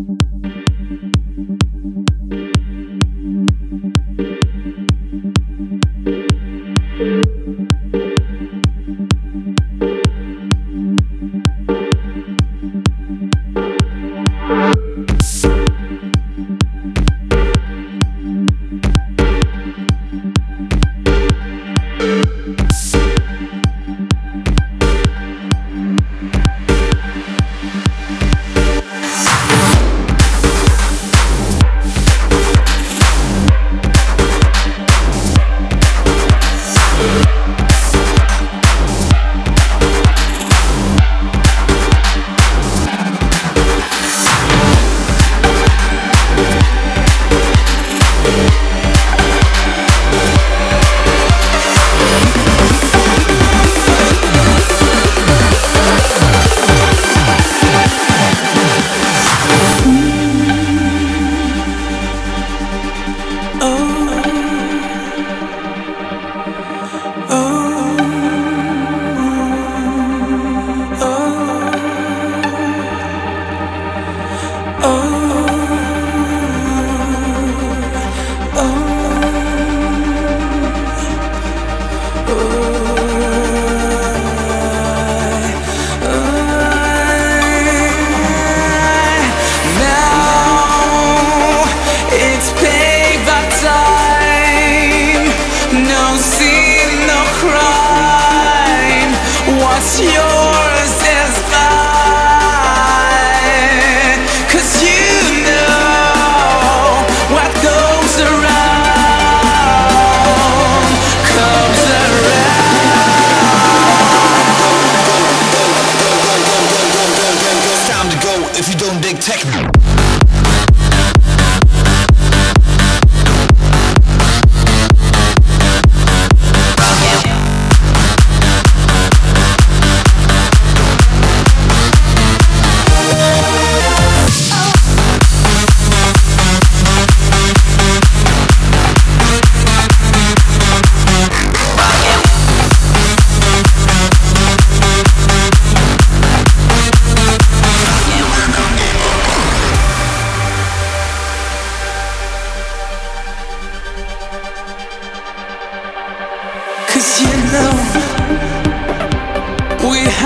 Mm-hmm. your